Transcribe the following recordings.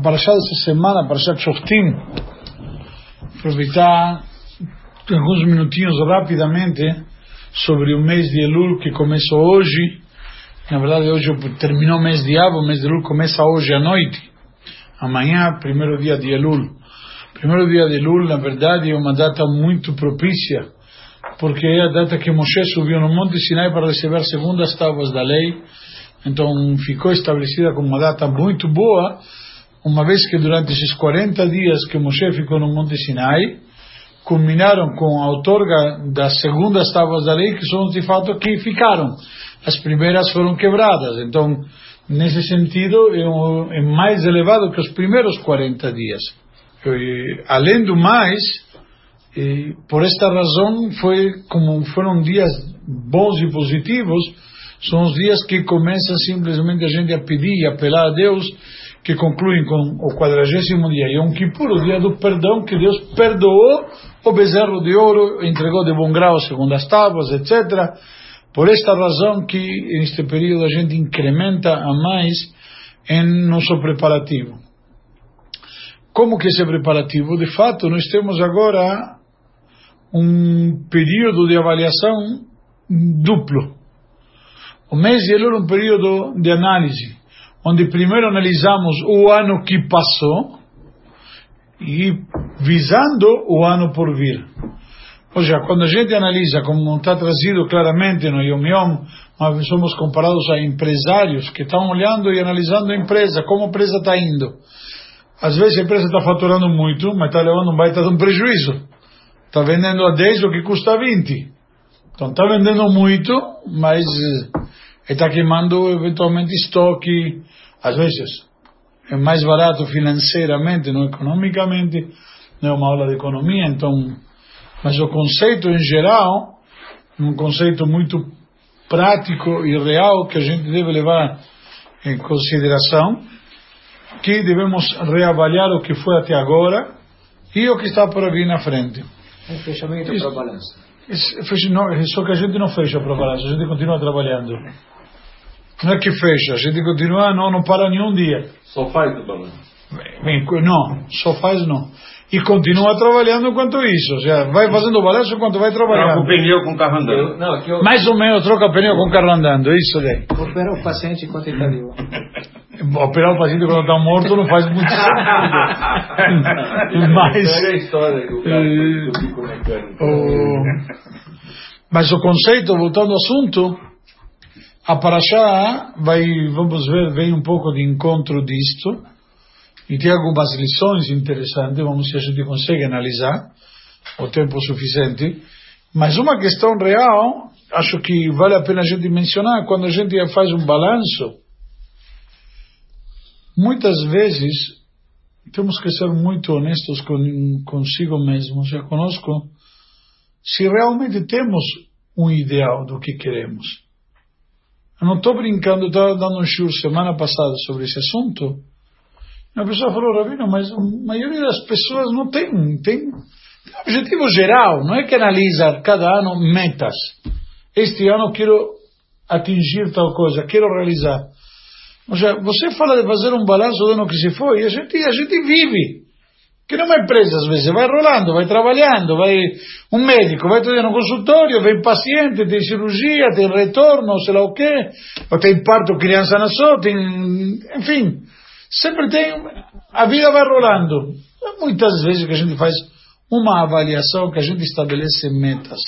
a Parashá dessa semana, a Parashá Shoftim, aproveitar alguns minutinhos rapidamente sobre o mês de Elul que começa hoje. Na verdade, hoje terminou o mês de Av, o mês de Elul começa hoje à noite. Amanhã, primeiro dia de Elul. Primeiro dia de Elul, na verdade, é uma data muito propícia, porque é a data que Moshe subiu no Monte Sinai para receber segundas tábuas da lei. Então, ficou estabelecida como uma data muito boa, uma vez que durante esses 40 dias que Moshe ficou no Monte Sinai, culminaram com a outorga das segundas tábuas da lei, que são de fato que ficaram. As primeiras foram quebradas. Então, nesse sentido, é, é mais elevado que os primeiros 40 dias. Além do mais, por esta razão, foi como foram dias bons e positivos, são os dias que começa simplesmente a gente a pedir e apelar a Deus que concluem com o quadragésimo dia Yom Kippur, o dia do perdão, que Deus perdoou o bezerro de ouro, entregou de bom grau segundo as tábuas, etc. Por esta razão que neste período a gente incrementa a mais em nosso preparativo. Como que esse preparativo? De fato, nós temos agora um período de avaliação duplo. O mês de Elul é um período de análise onde primeiro analisamos o ano que passou e visando o ano por vir. Ou seja, quando a gente analisa, como está trazido claramente no Yom Yom, nós somos comparados a empresários que estão olhando e analisando a empresa, como a empresa está indo. Às vezes a empresa está faturando muito, mas está levando um baita de um prejuízo. Está vendendo a 10 o que custa 20. Então está vendendo muito, mas está queimando eventualmente estoque, às vezes é mais barato financeiramente, não economicamente, não é uma aula de economia, então, mas o conceito em geral, um conceito muito prático e real que a gente deve levar em consideração, que devemos reavaliar o que foi até agora e o que está por vir na frente. Um fechamento para a balança. Só que a gente não fecha para a balança, a gente continua trabalhando. Não é que fecha, a gente continua, não, não para nenhum dia. Só faz o balanço? Não, só faz não. E continua trabalhando enquanto isso. Ou seja, vai fazendo o balanço enquanto vai trabalhando. Troca o pneu com o carro andando. Não, aqui eu... Mais ou menos troca o pneu com o carro andando, isso daí. Opera o paciente enquanto ele está vivo. Operar o paciente quando está morto não faz muito sentido. Mas. Pega a história cara mecânico. O... Mas o conceito, voltando ao assunto, a Parashá vai, vamos ver, vem um pouco de encontro disto, e tem algumas lições interessantes, vamos ver se a gente consegue analisar o tempo suficiente. Mas uma questão real, acho que vale a pena a gente mencionar, quando a gente faz um balanço, muitas vezes temos que ser muito honestos consigo mesmo, já conosco, se realmente temos um ideal do que queremos. Eu não estou brincando, estava dando um show semana passada sobre esse assunto. Uma pessoa falou, Rabino, mas a maioria das pessoas não tem, tem, objetivo geral, não é que analisa cada ano metas. Este ano quero atingir tal coisa, quero realizar. Ou seja, você fala de fazer um balanço do ano que se foi, a gente, a gente vive. Que não é empresa, às vezes, vai rolando, vai trabalhando, vai um médico, vai todo no consultório, vem paciente, tem cirurgia, tem retorno, sei lá o quê, ou tem parto, criança nasceu, tem, enfim, sempre tem, a vida vai rolando. Muitas vezes que a gente faz uma avaliação, que a gente estabelece metas.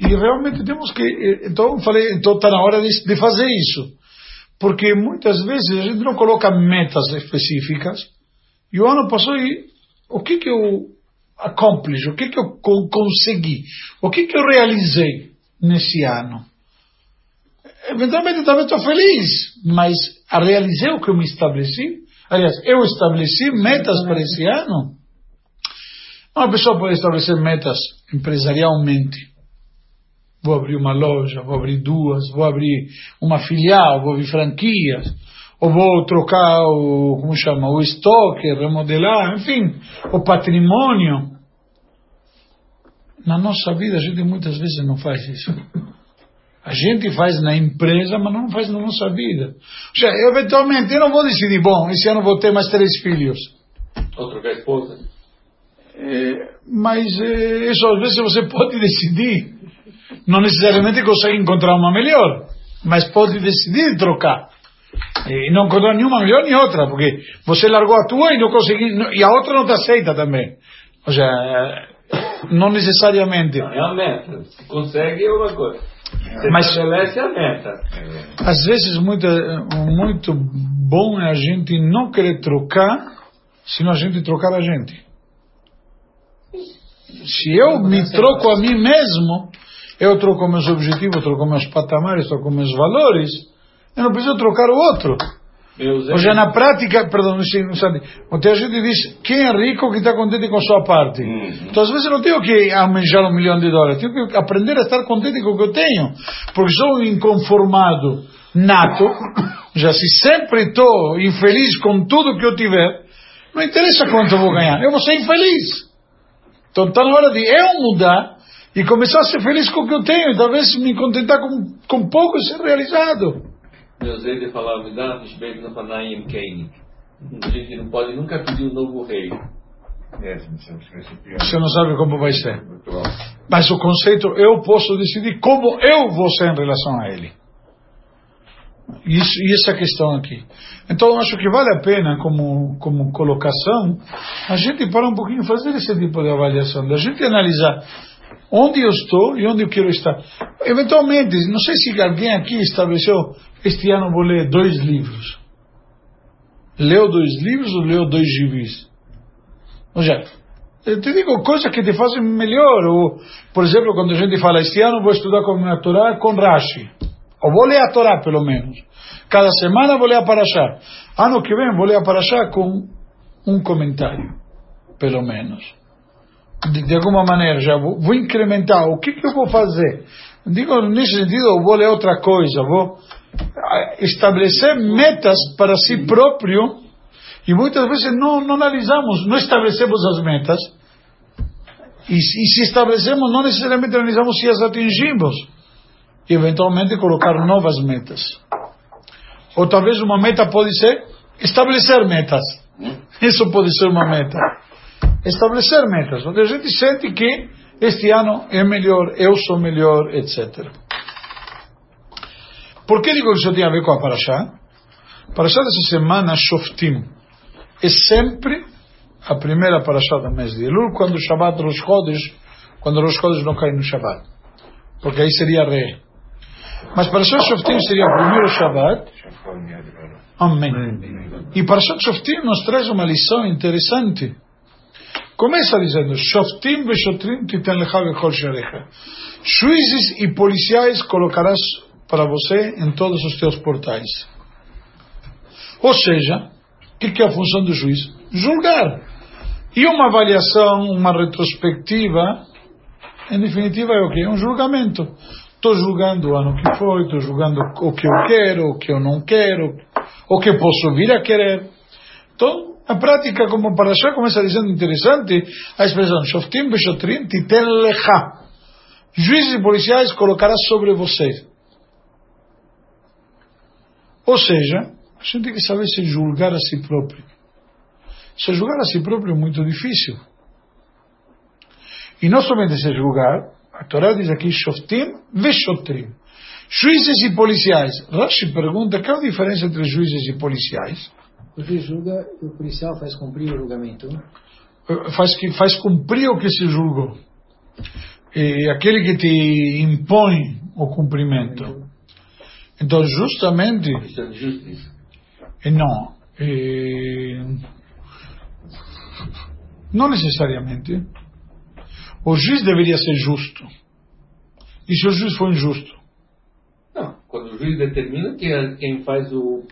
E realmente temos que, então falei, então está na hora de, de fazer isso. Porque muitas vezes a gente não coloca metas específicas, e o ano passou e o que que eu accomplish, o que que eu consegui, o que que eu realizei nesse ano. Eventualmente talvez estou feliz, mas realizei o que eu me estabeleci. Aliás, eu estabeleci metas para esse ano. Uma pessoa pode estabelecer metas empresarialmente. Vou abrir uma loja, vou abrir duas, vou abrir uma filial, vou abrir franquias ou vou trocar o, como chama, o estoque, remodelar, enfim, o patrimônio. Na nossa vida a gente muitas vezes não faz isso. A gente faz na empresa, mas não faz na nossa vida. Ou seja, eventualmente, eu não vou decidir, bom, esse ano vou ter mais três filhos. Ou trocar esposa. É, mas é, isso às vezes você pode decidir. Não necessariamente consegue encontrar uma melhor, mas pode decidir trocar. E não encontrar nenhuma melhor nem outra, porque você largou a tua e não consegui, e a outra não te aceita também. Ou seja, não necessariamente. Não, é a meta. Se consegue é uma coisa. Você Mas- estabelece a meta. Às vezes muito, muito bom é a gente não querer trocar, senão a gente trocar a gente. Se eu me troco a mim mesmo, eu troco meus objetivos, troco meus patamares, troco meus valores, eu não preciso trocar o outro. Ou seja, na prática, perdão, não sei, não sabe, ontem a gente diz, quem é rico que está contente com a sua parte. Uhum. Então, às vezes, eu não tenho que almejar um milhão de dólares, tenho que aprender a estar contente com o que eu tenho. Porque sou um inconformado nato, já se sempre estou infeliz com tudo que eu tiver, não interessa quanto eu vou ganhar, eu vou ser infeliz. Então, está na hora de eu mudar e começar a ser feliz com o que eu tenho, e talvez me contentar com, com pouco e ser realizado. Meu Zé falava, me dá os beijos na Panaim Kane. A gente não pode nunca pedir um novo rei. É, você. Você não sabe como vai ser. Mas o conceito, eu posso decidir como eu vou ser em relação a ele. Isso, e essa questão aqui. Então, acho que vale a pena, como, como colocação, a gente parar um pouquinho e fazer esse tipo de avaliação, da gente analisar onde eu estou e onde eu quero estar. Eventualmente, não sei se alguém aqui estabeleceu, este ano vou ler dois livros. Leu dois livros ou leu dois gibis? Ou seja, eu te digo coisas que te fazem melhor. Ou, por exemplo, quando a gente fala, este ano vou estudar com a Torá com Rashi. Ou vou ler a Torá, pelo menos. Cada semana vou ler a Parashá. Ano que vem vou ler a Parashá com um comentário, pelo menos. De, de alguma maneira, já vou, vou incrementar. O que, que eu vou fazer? Digo, nesse sentido, vou ler outra coisa. Vou estabelecer metas para si próprio e muitas vezes não, não analisamos, não estabelecemos as metas. E, e se estabelecemos, não necessariamente analisamos se as atingimos. E eventualmente colocar novas metas. Ou talvez uma meta pode ser estabelecer metas. Isso pode ser uma meta. Estabelecer metas. Onde a gente sente que este ano é melhor, eu sou melhor, etc. Por que digo que isso tem a ver com a Parashá? Parashá dessa semana, Shoftim, é sempre a primeira Parashá do mês de Elul, quando o Shabbat Rosh Chodesh, quando Rosh Chodesh não cai no Shabbat. Porque aí seria Re. Mas Parashat Shoftim seria o primeiro Shabbat. Amém. E Parashat Shoftim nos traz uma lição interessante. Começa dizendo, Shoftim veshotrim titen lecha vechol sharecha. Juízes e policiais colocarás para você em todos os teus portais. Ou seja, o que que é a função do juiz? Julgar. E uma avaliação, uma retrospectiva, em definitiva é o que? É um julgamento. Estou julgando o ano que foi, estou julgando o que eu quero, o que eu não quero, o que posso vir a querer. Então, a prática, como para já começa dizendo interessante, a expressão Shoftim Beshotrim Titen Lecha. Juízes e policiais colocarás sobre você. Ou seja, a gente tem que saber se julgar a si próprio. Se julgar a si próprio é muito difícil. E não somente se julgar, a Torá diz aqui Shoftim Veshotrim. Juízes e policiais. Rashi pergunta qual a diferença entre juízes e policiais? O juiz julga e o policial faz cumprir o julgamento. faz, que, faz cumprir o que se julgou. É aquele que te impõe o cumprimento. Então, justamente, é não. eh, não necessariamente. O juiz deveria ser justo. E se o juiz for injusto? Não, quando o juiz determina quem, é- quem faz o.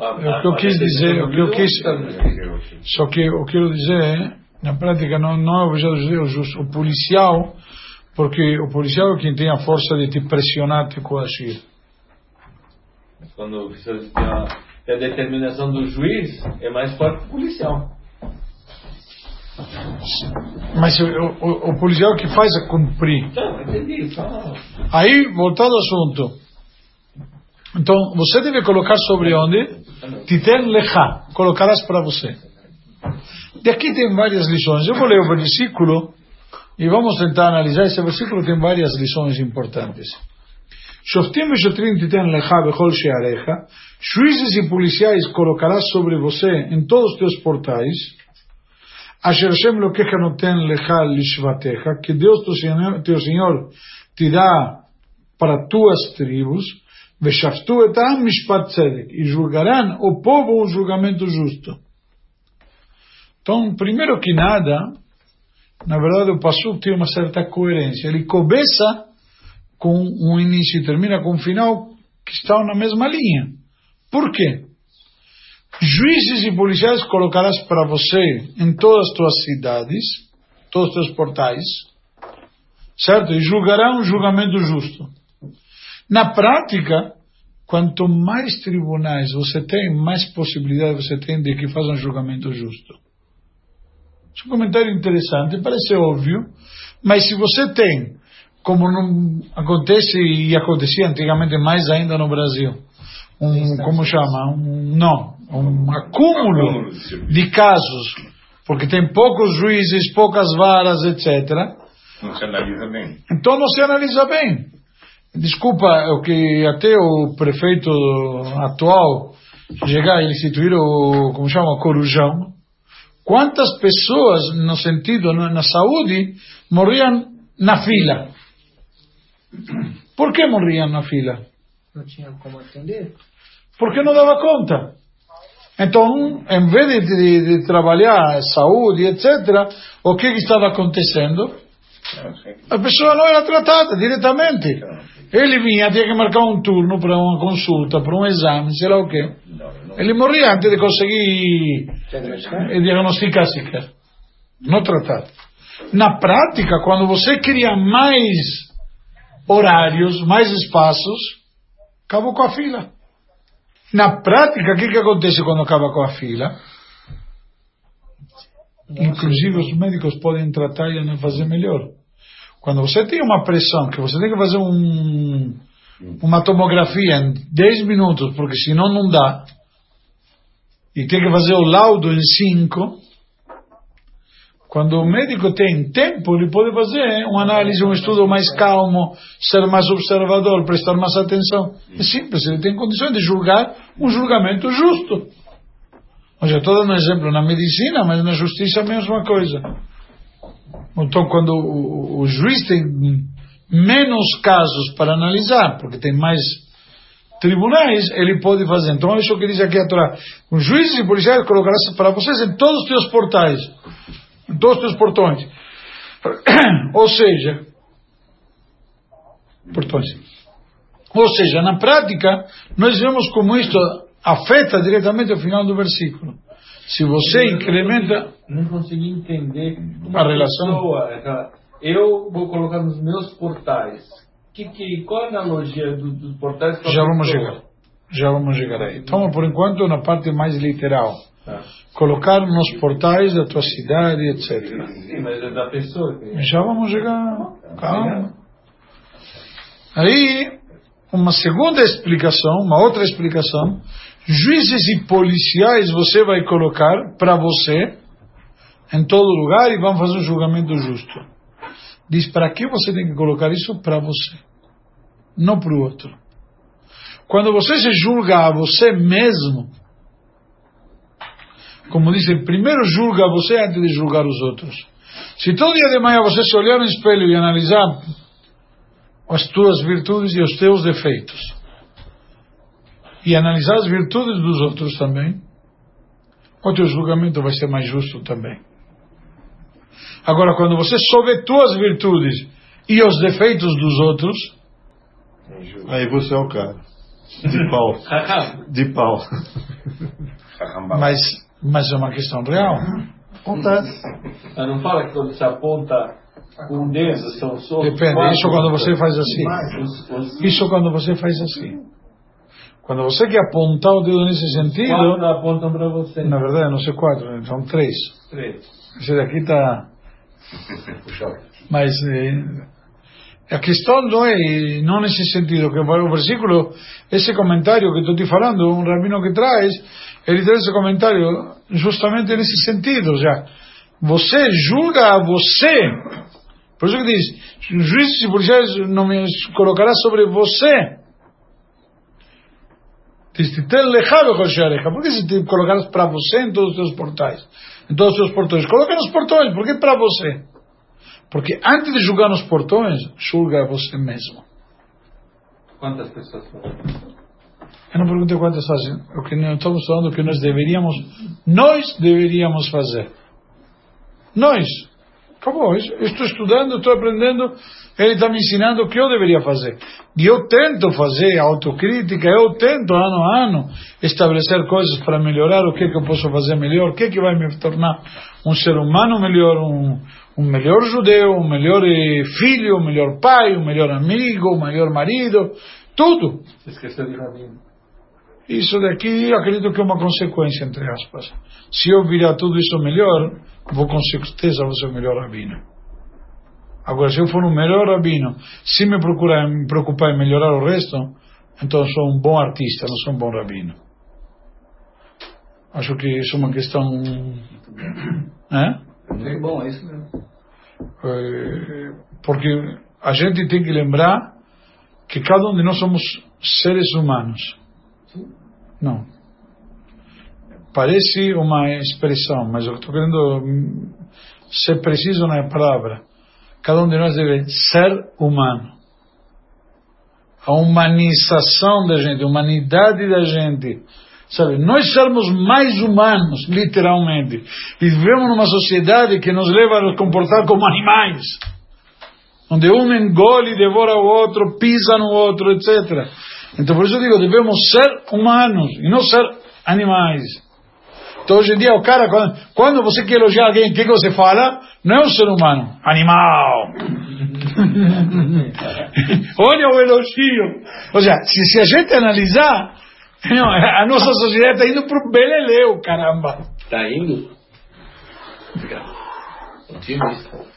a- É o a- que eu a quis dizer, o que eu quis- determinação. Só que eu quero dizer, na prática, não, não é o Deus, justo, o policial, porque o policial é quem tem a força de te pressionar, te coagir. Mas quando você tem a, tem a determinação do juiz, é mais forte que o policial. Mas o, o, o policial que faz é cumprir. Não, entendi. Só... Aí, voltando ao assunto. Então, você deve colocar sobre onde? Titen lecha. Colocarás para você. Daqui tem várias lições. Eu vou ler o versículo e vamos tentar analisar. Esse versículo tem várias lições importantes. Shoftim veshotrim titen lecha bechol shearecha. Juízes e policiais colocarás sobre você em todos os teus portais. Asher Hashem lokecha noten lecha lishvatecha. Que Deus, teu Senhor, teu Senhor, te dá para tuas tribos. Veshaftu etam mishpat tzedek. E julgarão o povo um julgamento justo. Então, primeiro que nada, na verdade o Passuk tem uma certa coerência. Ele começa com um início e termina com um final que estão na mesma linha. Por quê? Juízes e policiais colocarás para você em todas as tuas cidades, todos os teus portais, certo? E julgará um julgamento justo. Na prática, quanto mais tribunais você tem, mais possibilidade você tem de que faça um julgamento justo. Esse é um comentário interessante, parece óbvio, mas se você tem, como não acontece e acontecia antigamente mais ainda no Brasil, um, como chama, um, não, um acúmulo de casos, porque tem poucos juízes, poucas varas, etc. Não se analisa bem. Então não se analisa bem. Desculpa, o que até o prefeito atual chegar e instituir o, como chama, o corujão, quantas pessoas, no sentido, na, na saúde, morriam na fila? Por que morriam na fila? Não tinha como atender? Porque não dava conta. Então, em vez de, de, de trabalhar saúde, etc., o que, que estava acontecendo? A pessoa não era tratada diretamente. Ele vinha, tinha que marcar um turno para uma consulta, para um exame, sei lá o quê. Ele morria antes de conseguir diagnosticar sequer. Não tratado. Na prática, quando você cria mais horários, mais espaços, acabou com a fila. Na prática, o que, que acontece quando acaba com a fila? Inclusive, os médicos podem tratar e fazer melhor. Quando você tem uma pressão, que você tem que fazer um, uma tomografia em 10 minutos, porque senão não dá, e tem que fazer o laudo em 5, quando o médico tem tempo, ele pode fazer uma análise, um estudo mais calmo, ser mais observador, prestar mais atenção. É simples, ele tem condições de julgar um julgamento justo. Ou seja, estou dando um exemplo na medicina, mas na justiça é a mesma coisa. Então, quando o, o juiz tem menos casos para analisar, porque tem mais tribunais, ele pode fazer. Então, isso que diz aqui a Torá. Os juízes e policiais colocarão para vocês em todos os teus portais, em todos os teus portões. Ou seja, portões. Ou seja, na prática, nós vemos como isto afeta diretamente o final do versículo. Se você incrementa. Não consegui entender A relação? Pessoa, aquela- eu vou colocar nos meus portais. Que, que, qual a analogia do- dos portais Já vamos chegar. Já vamos chegar aí. Então, por enquanto, na parte mais literal. Colocar nos portais da tua cidade, etc. Sim, mas é da pessoa. que- Já vamos chegar. Calma. Aí, uma segunda explicação, uma outra explicação. Juízes e policiais você vai colocar para você em todo lugar e vão fazer um julgamento justo. Diz para que você tem que colocar isso para você, não para o outro. Quando você se julga a você mesmo, como dizem, primeiro julga você antes de julgar os outros. Se todo dia de manhã você se olhar no espelho e analisar as tuas virtudes e os teus defeitos, e analisar as virtudes dos outros também, o teu julgamento vai ser mais justo também. Agora, quando você souber tuas virtudes e os defeitos dos outros, Aí você é o cara. De pau. De pau. mas, mas é uma questão real. Acontece. Mas não fala que quando se aponta com o dedo são só. Depende. quatro- Isso quando você faz assim. Isso quando você faz assim. Quando você quer apontar o dedo nesse sentido. Quatro apontam para você. Na verdade, não sei quatro, são três. Três. Esse daqui está. Mas eh, a questão não é não nesse sentido, que o versículo, esse comentário que estou te falando, um rabino que traz, ele traz esse comentário justamente nesse sentido, seja, você julga a você. Por isso que diz, juízes e policiais não me colocará sobre você. Diz, por que se te colocarás para você em todos os teus portais? Em todos os teus portões. Coloca nos portões, por que para você? Porque antes de julgar nos portões, julga a você mesmo. Quantas pessoas fazem? Eu não perguntei quantas fazem. O que nós estamos falando que nós deveríamos, nós deveríamos fazer. Nós. Acabou. Eu estou estudando, estou aprendendo. Ele está me ensinando o que eu deveria fazer. E eu tento fazer autocrítica, eu tento ano a ano estabelecer coisas para melhorar o que, que eu posso fazer melhor, o que, que vai me tornar um ser humano melhor, um, um melhor judeu, um melhor eh, filho, um melhor pai, um melhor amigo, um melhor marido, tudo. Você esqueceu de rabino. Isso daqui acredito que é uma consequência, entre aspas. Se eu virar tudo isso melhor, vou com certeza vou ser o melhor rabino. Agora, se eu for um melhor rabino, se me, procurar, me preocupar em melhorar o resto, então sou um bom artista, não sou um bom rabino. Acho que isso é uma questão. É? Muito bom, é isso mesmo. É, porque a gente tem que lembrar que cada um de nós somos seres humanos. Não. Parece uma expressão, mas eu estou querendo ser preciso na palavra. Cada um de nós deve ser humano. A humanização da gente, a humanidade da gente. Sabe, nós sermos mais humanos, literalmente. E vivemos numa sociedade que nos leva a nos comportar como animais. Onde um engole, devora o outro, pisa no outro, etc. Então por isso eu digo, devemos ser humanos e não ser animais. Então hoje em dia o cara, quando, quando você quer elogiar alguém, o que, que você fala? Não é um ser humano, animal. Olha o elogio. Ou seja, se, se a gente analisar, não, a nossa sociedade está indo para o beleleu, caramba. Está indo? Otimista.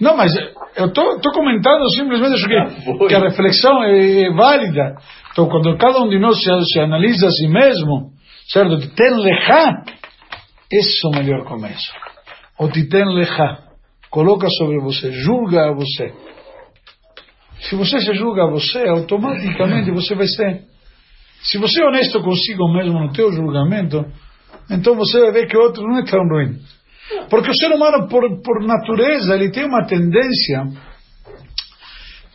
Não, mas eu estou comentando simplesmente que, que a reflexão é, é válida. Então, quando cada um de nós se, se analisa a si mesmo, certo? Titen lechá, esse é o melhor começo. O titen lechá, coloca sobre você, julga a você. Se você se julga a você, automaticamente você vai ser. Se você é honesto consigo mesmo no teu julgamento, então você vai ver que o outro não é tão ruim. Porque o ser humano, por, por natureza, ele tem uma tendência,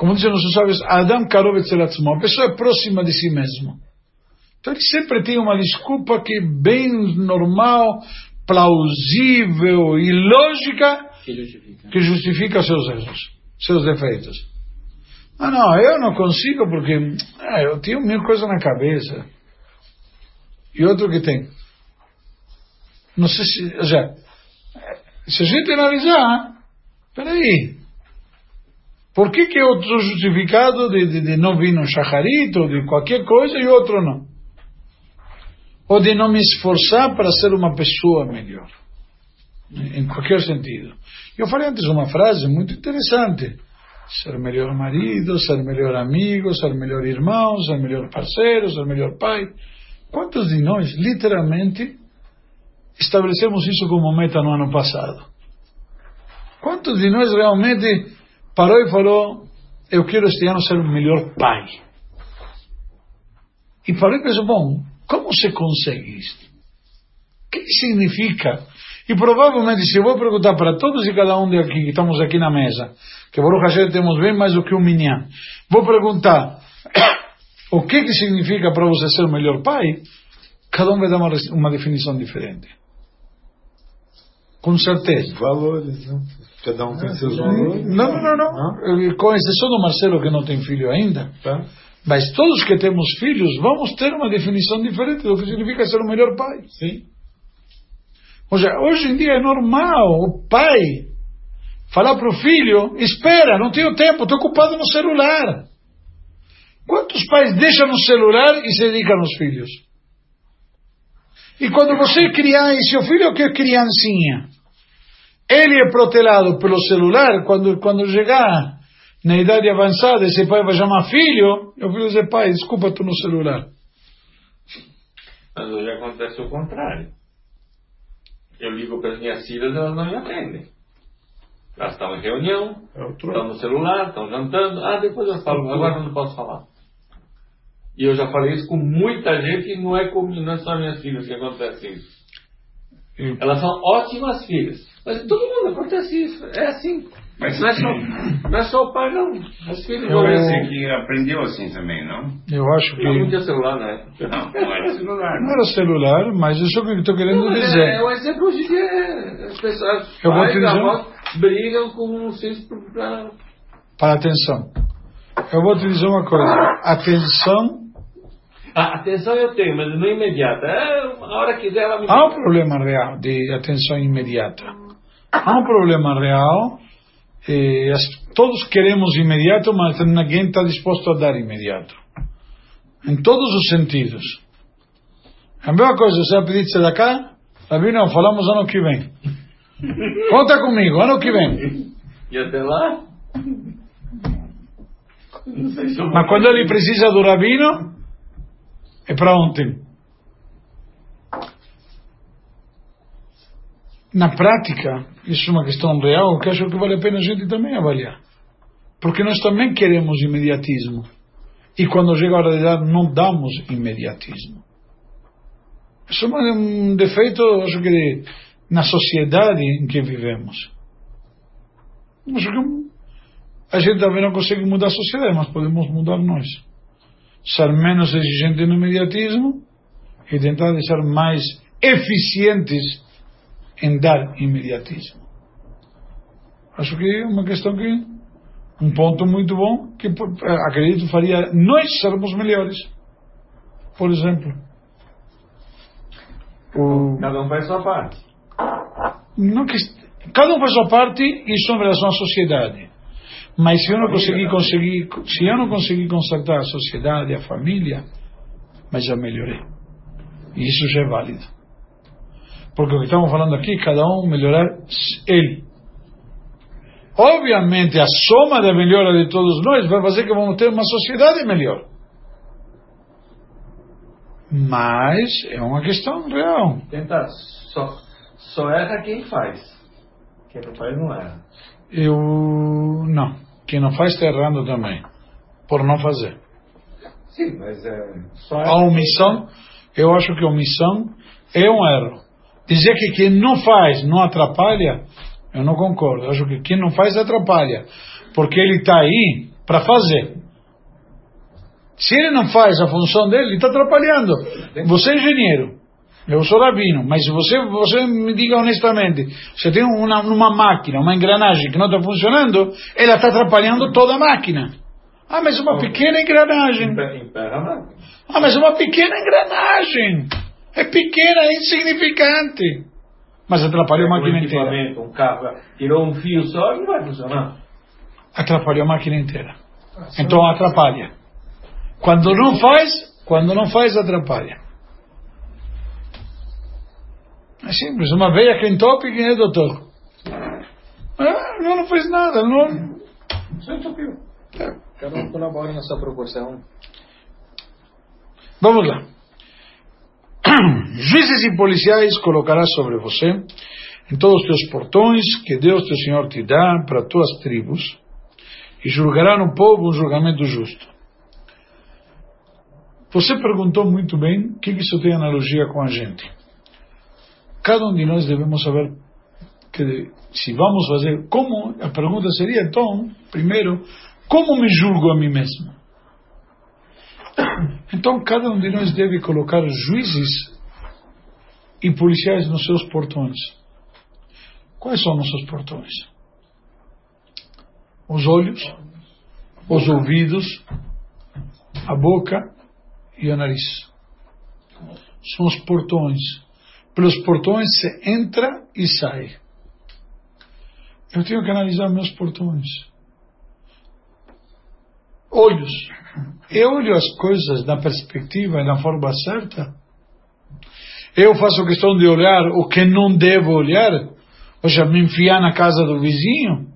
como dizem nossos sábios, Adam Karovet a pessoa é próxima de si mesmo. Então ele sempre tem uma desculpa que é bem normal, plausível e lógica Que justifica. que justifica seus erros, seus defeitos. Ah, não, eu não consigo porque ah, eu tenho mil coisas na cabeça. E outro que tem. Não sei se. Ou seja, se a gente analisar, peraí. Por que, que eu estou justificado de, de, de não vir no shacharit ou de qualquer coisa e outro não? Ou de não me esforçar para ser uma pessoa melhor. Em qualquer sentido. Eu falei antes uma frase muito interessante. Ser melhor marido, ser melhor amigo, ser melhor irmão, ser melhor parceiro, ser melhor pai. Quantos de nós, literalmente, estabelecemos isso como meta no ano passado? Quantos de nós realmente parou e falou: Eu quero este ano ser o melhor pai? E parou e pensou: Bom, como se consegue isto? O que significa? E provavelmente, se eu vou perguntar para todos e cada um de aqui que estamos aqui na mesa, que Baruch Hashem temos bem mais do que um minhã, vou perguntar o que, que significa para você ser o melhor pai, cada um vai dar uma, uma definição diferente. Com certeza. Valores, né? Cada um tem seus valores. Não, não, não, não. Com exceção do Marcelo que não tem filho ainda, Tá? mas todos que temos filhos vamos ter uma definição diferente do que significa ser o melhor pai. Sim. Ou seja, hoje em dia é normal o pai falar para o filho: espera, não tenho tempo, estou ocupado no celular. Quantos pais deixam o celular e se dedicam aos filhos? E quando você criar, e seu filho que é criancinha, ele é protelado pelo celular, quando, quando chegar na idade avançada, esse pai vai chamar filho, e o filho diz, pai, desculpa, estou no celular. Mas hoje acontece o contrário. Eu ligo para as minhas filhas, elas não me atendem. Elas estão em reunião, É estão no celular, estão jantando. Ah, depois eu falo, agora eu não posso falar. E eu já falei isso com muita gente e não é comigo, não é só minhas filhas que acontece isso. Elas são ótimas filhas. Mas todo mundo acontece isso. É assim. Mas não, é só, não é só o pai, não. Os filhos Eu- Parece que aprendeu assim também, não? Eu acho que não não tinha celular na época. Não, não era celular. não. era celular, mas isso que eu estou querendo Não, mas dizer. é, é um exemplo hoje em dia. é, As pessoas, Eu vou pais te dizer- avós brigam com os filhos para Para atenção. Eu vou te dizer uma coisa. Atenção, A atenção eu tenho, mas não imediata. É, a hora que quiser ela me há um problema real de atenção imediata. Há um problema real. eh, todos queremos imediato, mas ninguém está disposto a dar imediato. Em todos os sentidos. A mesma coisa, você vai pedir de cá? Rabino, falamos ano que vem. Conta comigo, ano que vem. E até lá. Mas quando ele precisa do rabino, é para ontem. Na prática, isso é uma questão real que acho que vale a pena a gente também avaliar. Porque nós também queremos imediatismo. E quando chega a hora de dar, não damos imediatismo. Isso é um defeito, acho que, de- na sociedade em que vivemos. Acho que a gente também não consegue mudar a sociedade, mas podemos mudar nós. Ser menos exigente no imediatismo e tentar ser mais eficientes em dar imediatismo. Acho que é uma questão que, um ponto muito bom, que pô, acredito faria nós sermos melhores. Por exemplo, o, Cada um faz sua parte. não que, cada um faz sua parte, isso em relação à sociedade. Mas se eu não conseguir conseguir, se eu não conseguir consertar a sociedade, a família, mas já melhorei. E isso já é válido. Porque o que estamos falando aqui, cada um melhorar ele. Obviamente, a soma da melhora de todos nós vai fazer que vamos ter uma sociedade melhor. Mas é uma questão real. Tenta. Só, só erra quem faz. Quem não faz não erra. Eu não. Quem não faz está errando também. Por não fazer. Sim, mas é. Só A omissão, eu acho que a omissão é um erro. Dizer que quem não faz não atrapalha, eu não concordo. Eu acho que quem não faz atrapalha. Porque ele está aí para fazer. Se ele não faz a função dele, ele está atrapalhando. Você é engenheiro. Eu sou rabino, mas se você, você me diga honestamente, você tem uma, uma máquina, uma engrenagem que não está funcionando, ela está atrapalhando toda a máquina. Ah, mas uma pequena engrenagem. Ah, mas uma pequena engrenagem. É pequena, é insignificante. Mas atrapalhou a Um máquina inteira. equipamento, um carro, tirou um fio só, não vai funcionar. Atrapalhou a máquina inteira. Então atrapalha. Quando não faz, quando não faz, atrapalha. É simples. Uma veia que entope, quem é doutor? Ah, não, não fez nada. Não... Só entupiu. Cada um colabora na sua proporção. Vamos lá. Juízes e policiais colocarás sobre você em todos os teus portões que Deus teu Senhor te dá para tuas tribos e julgará no povo um julgamento justo. Você perguntou muito bem o que isso tem analogia com a gente. Cada um de nós devemos saber que se vamos fazer, como, a pergunta seria então, primeiro, como me julgo a mim mesmo? Então cada um de nós deve colocar juízes e policiais nos seus portões. Quais são nossos portões? Os olhos, os ouvidos, a boca e o nariz. São os portões. Pelos portões se entra e sai. Eu tenho que analisar meus portões. Olhos. Eu olho as coisas na perspectiva e na forma certa. Eu faço questão de olhar o que não devo olhar, ou seja, me enfiar na casa do vizinho,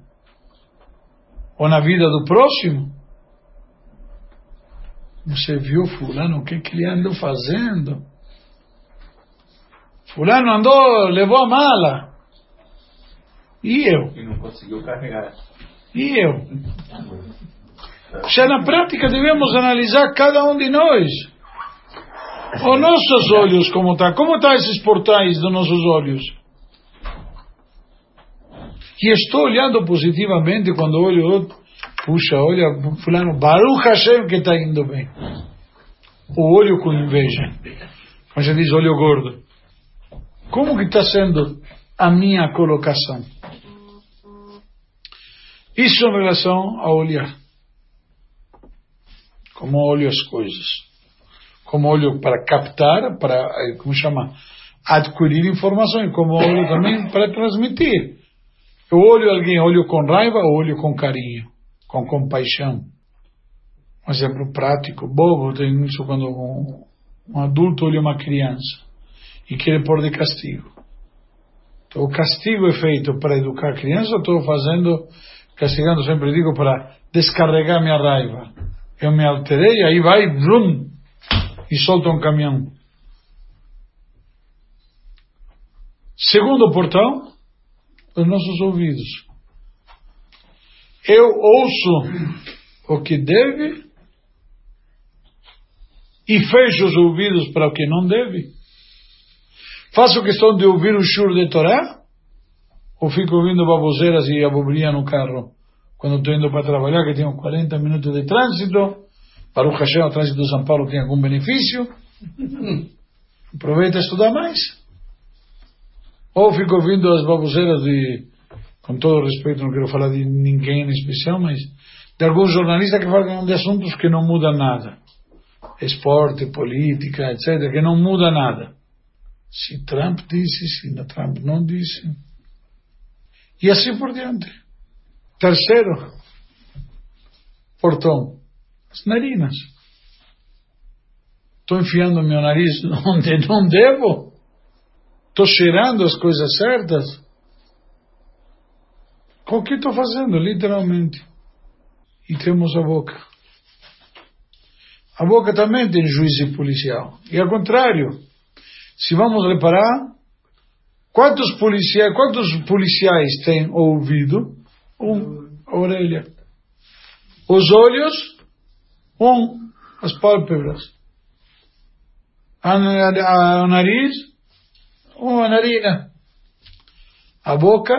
ou na vida do próximo. Você viu fulano, o que, que ele andou fazendo? Fulano andou, levou a mala. E eu? E não conseguiu carregar. E eu? Já na prática devemos analisar cada um de nós. Os nossos olhos como está? Como estão esses portais dos nossos olhos? E estou olhando positivamente quando olho, puxa, olha, fulano, Baruch Hashem que está indo bem. O olho com inveja. Como já diz, olho gordo. Como que está sendo a minha colocação? Isso em relação a olhar. Como olho as coisas. Como olho para captar, para, eh, como chama? Adquirir informação. E como olho também para transmitir. Eu olho alguém, olho com raiva ou olho com carinho, com compaixão. Um exemplo prático, bobo, tem isso quando um, um adulto olha uma criança e quer pôr de castigo. Então, o castigo é feito para educar a criança, ou estou fazendo, castigando, sempre digo, para descarregar minha raiva. Eu me alterei, aí vai, vrum, e solta um caminhão. Segundo portão, os nossos ouvidos. Eu ouço o que deve e fecho os ouvidos para o que não deve. Faço questão de ouvir o shur de Torá? Ou fico ouvindo baboseiras e abobrinha no carro quando estou indo para trabalhar, que tenho 40 minutos de trânsito? Para o Hashem, o trânsito de São Paulo tem algum benefício? Aproveita estudar mais. Ou fico ouvindo as baboseiras de, com todo respeito, não quero falar de ninguém em especial, mas de alguns jornalistas que falam de assuntos que não mudam nada. Esporte, política, etc., que não muda nada. Se Trump disse, se Trump não disse. E assim por diante. Terceiro, portão, as narinas. Estou enfiando meu nariz onde não devo? Estou cheirando as coisas certas? O que estou fazendo, literalmente? E temos a boca. A boca também tem juízo policial. E ao contrário, se vamos reparar, quantos policiais, quantos policiais têm ouvido? Um, a orelha. Os olhos, um, as pálpebras. O nariz, uma narina. A boca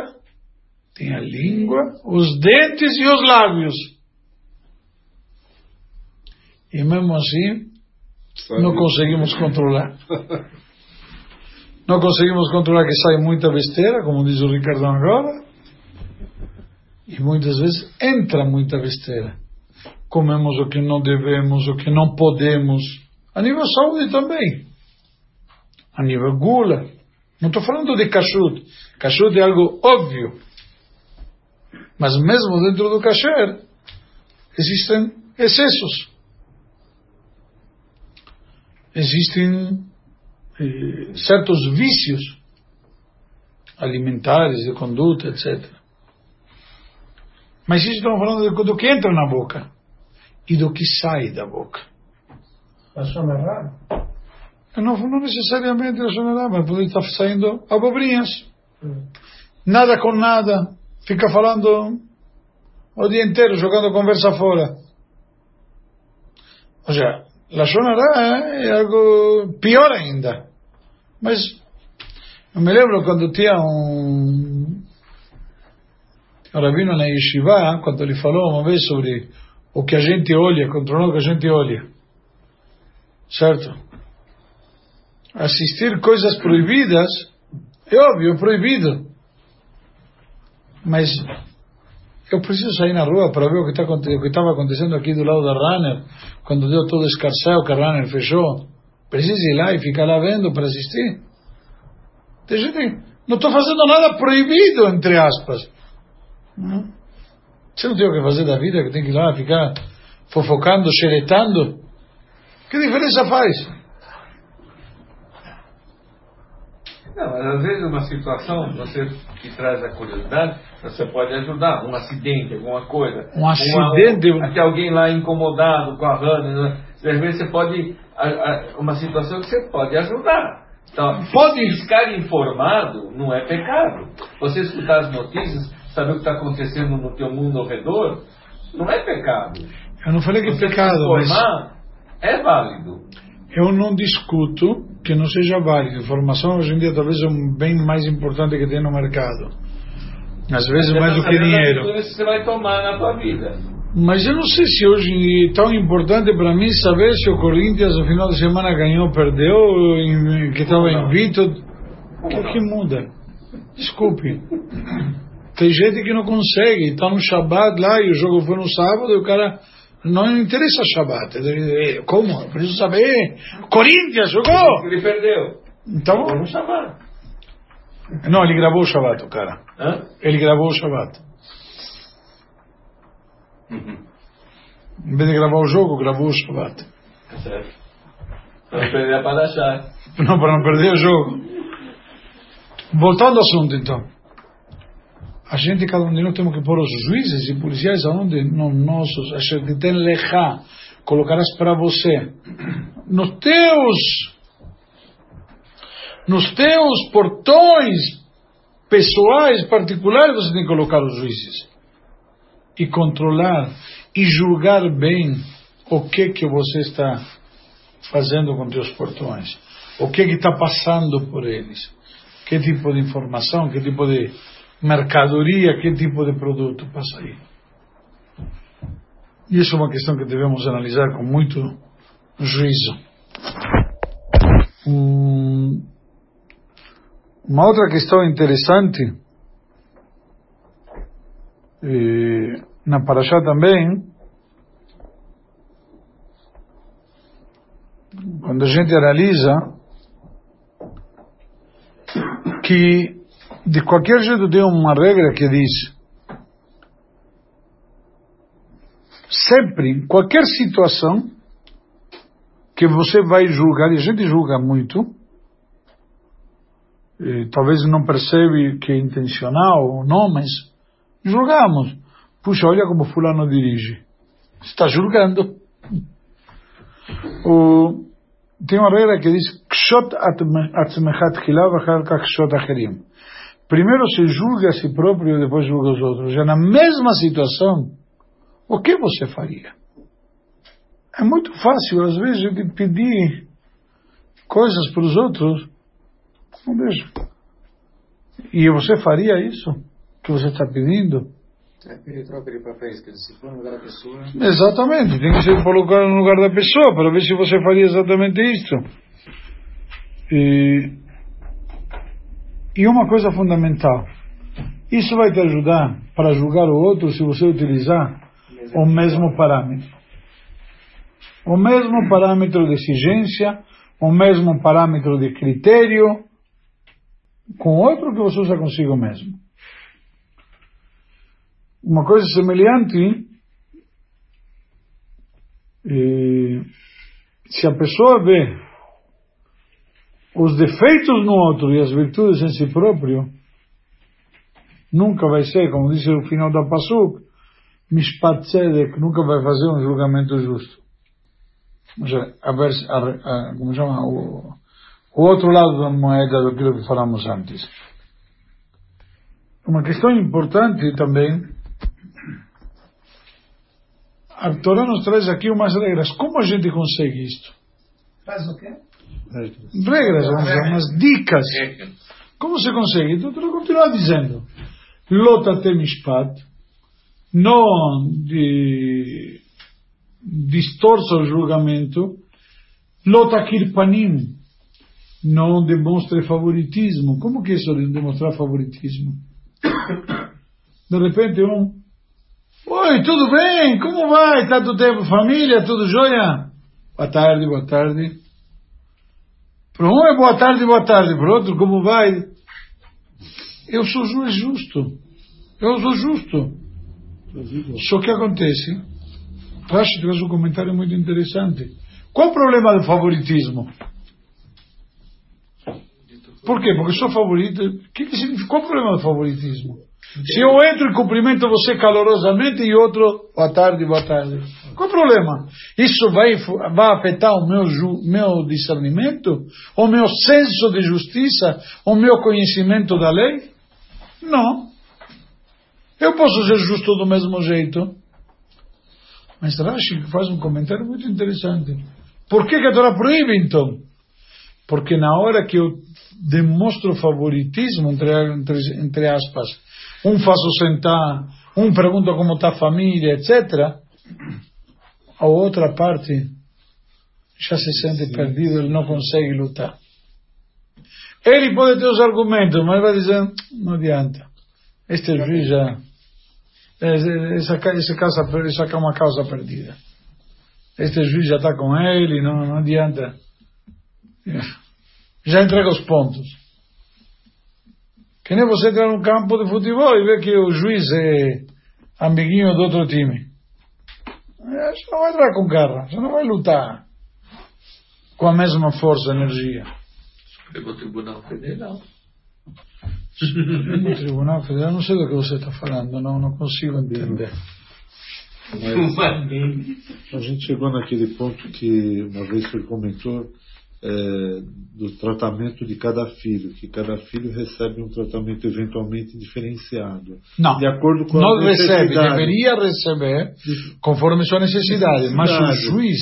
tem a língua, os dentes e os lábios. E mesmo assim, não conseguimos controlar. Não conseguimos controlar que sai muita besteira, como diz o Ricardo agora, e muitas vezes entra muita besteira. Comemos o que não devemos, o que não podemos, a nível saúde também, a nível gula. Não estou falando de kashrut. Kashrut é algo óbvio. Mas mesmo dentro do kasher, existem excessos. Existem eh, certos vícios alimentares, de conduta, etc. Mas isso estamos falando do, do que entra na boca e do que sai da boca. A sonará? Não, não necessariamente a sonará, mas pode estar saindo abobrinhas. Hum. Nada com nada. Fica falando o dia inteiro, jogando conversa fora. Ou seja, a sonará é algo pior ainda. Mas eu me lembro quando tinha um rabino na Yeshiva, quando ele falou uma vez sobre o que a gente olha, controlar o que a gente olha. Certo? Assistir coisas proibidas é óbvio, é proibido. Mas eu preciso sair na rua para ver o que estava acontecendo aqui do lado da Runner, quando deu todo esse carcel que a Runner fechou. Precisa ir lá e ficar lá vendo para assistir? Não estou fazendo nada proibido, entre aspas. Você não tem o que fazer da vida, que tem que ir lá ficar fofocando, xeretando, que diferença faz? Não, mas às vezes uma situação, você que traz a curiosidade, você pode ajudar. Um acidente, alguma coisa. Um acidente? Uma, que alguém lá incomodado com a rana. Né? Às vezes você pode. Uma situação que você pode ajudar. Então, pode ficar informado não é pecado. Você escutar as notícias, saber o que está acontecendo no teu mundo ao redor, não é pecado. Eu não falei que é pecado, mas é válido. Eu não discuto que não seja válido. Informação hoje em dia talvez é um bem mais importante que tem no mercado. Às vezes mais do que dinheiro. Que você vai tomar na tua vida. Mas eu não sei se hoje é tão importante para mim saber se o Corinthians no final de semana ganhou ou perdeu, que estava invicto. O que muda? Desculpe. Tem gente que não consegue, está no Shabbat lá e o jogo foi no sábado e o cara não interessa Shabbat. Como? Eu preciso saber. Corinthians jogou! Ele perdeu. Então. Foi no Shabbat. Não, ele gravou o Shabbat, o cara. Hã? Ele gravou o Shabbat. Uhum. Em vez de gravar o jogo, gravou o Shabbat. Certo. Para não perder a Padachá. Não, para não perder o jogo. Voltando ao assunto, então. A gente, cada um de nós, temos que pôr os juízes e policiais aonde? No nossos. A gente tem lechá. Colocarás para você. Nos teus. Nos teus portões pessoais, particulares, você tem que colocar os juízes. E controlar e julgar bem o que que você está fazendo com teus portões. O que que está passando por eles. Que tipo de informação, que tipo de mercadoria, que tipo de produto passa aí. E isso é uma questão que devemos analisar com muito juízo. Hum, uma outra questão interessante, eh, na Parashá também, quando a gente analisa que de qualquer jeito tem uma regra que diz sempre, em qualquer situação que você vai julgar, e a gente julga muito, talvez não percebe que é intencional ou não, mas julgamos. Puxa, olha como fulano dirige. Está julgando. O, tem uma regra que diz Kshot atzmechat chilav achar kach acherim. Primeiro se julga a si próprio e depois julga os outros. Já na mesma situação, o que você faria? É muito fácil, às vezes, de pedir coisas para os outros. Não deixa. E você faria isso que você está pedindo? É, ele troca de papéis, que se for no lugar da pessoa. Exatamente, tem que ser colocar no lugar da pessoa para ver se você faria exatamente isso. E e uma coisa fundamental: isso vai te ajudar para julgar o outro se você utilizar o mesmo parâmetro. O mesmo parâmetro de exigência, o mesmo parâmetro de critério, com outro que você usa consigo mesmo. Uma coisa semelhante, eh, se a pessoa vê os defeitos no outro e as virtudes em si próprio, nunca vai ser, como diz o final da Pasuk, Mishpat Tzedek, nunca vai fazer um julgamento justo. A, a, a, como chama? O, o outro lado da moeda daquilo que falamos antes. Uma questão importante também, a Torá nos traz aqui umas regras. Como a gente consegue isto? Faz o quê? Regras, vamos dizer, umas dicas. Como se consegue? Então, tu continuar dizendo. Lotate mishpat, não distorça o julgamento. Lotakir panim, não demonstre favoritismo. Como que isso de demonstrar favoritismo? De repente um, oi, tudo bem? Como vai? Tudo tempo, família, tudo jóia? Boa tarde, boa tarde. Para um é boa tarde, boa tarde. Para outro, como vai? Eu sou juiz justo. Eu sou justo. Só que acontece, Rashi traz um comentário muito interessante. Qual o problema do favoritismo? Por quê? Porque sou favorito. Que que significa? Qual o problema do favoritismo? Se eu entro e cumprimento você calorosamente e outro, boa tarde, boa tarde. Qual o problema? Isso vai, vai afetar o meu, meu discernimento? O meu senso de justiça? O meu conhecimento da lei? Não. Eu posso ser justo do mesmo jeito. Mas Rashi faz um comentário muito interessante. Por que, que a Torá proíbe então? Porque na hora que eu demonstro favoritismo, entre, entre, entre aspas, um faço sentar, um pergunta como está a família, etc., a outra parte já se sente Sim. perdido, ele não consegue lutar. Ele pode ter os argumentos, mas vai dizer, não adianta. Este juiz já, essa, essa, casa, essa é uma causa perdida. Este juiz já está com ele, não, não adianta. Já entrega os pontos. Que nem você entrar num campo de futebol e ver que o juiz é amiguinho do outro time. Você não vai entrar com garra, você não vai lutar com a mesma força, energia. Supremo Tribunal Federal. Supremo Tribunal Federal, não sei do que você está falando, não, não consigo entender. Mas a gente chegou naquele ponto que uma vez ele comentou é, do tratamento de cada filho, que cada filho recebe um tratamento eventualmente diferenciado. Não, de acordo com não recebe, deveria receber conforme sua necessidade, mas o juiz,